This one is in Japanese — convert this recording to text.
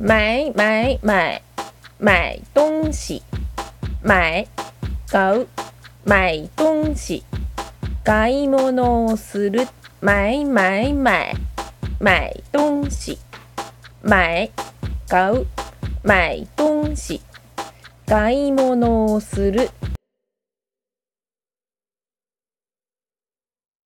买买買買東西買買う買東西。買い物をする買買買買東西。買買う。買東西。買い物をする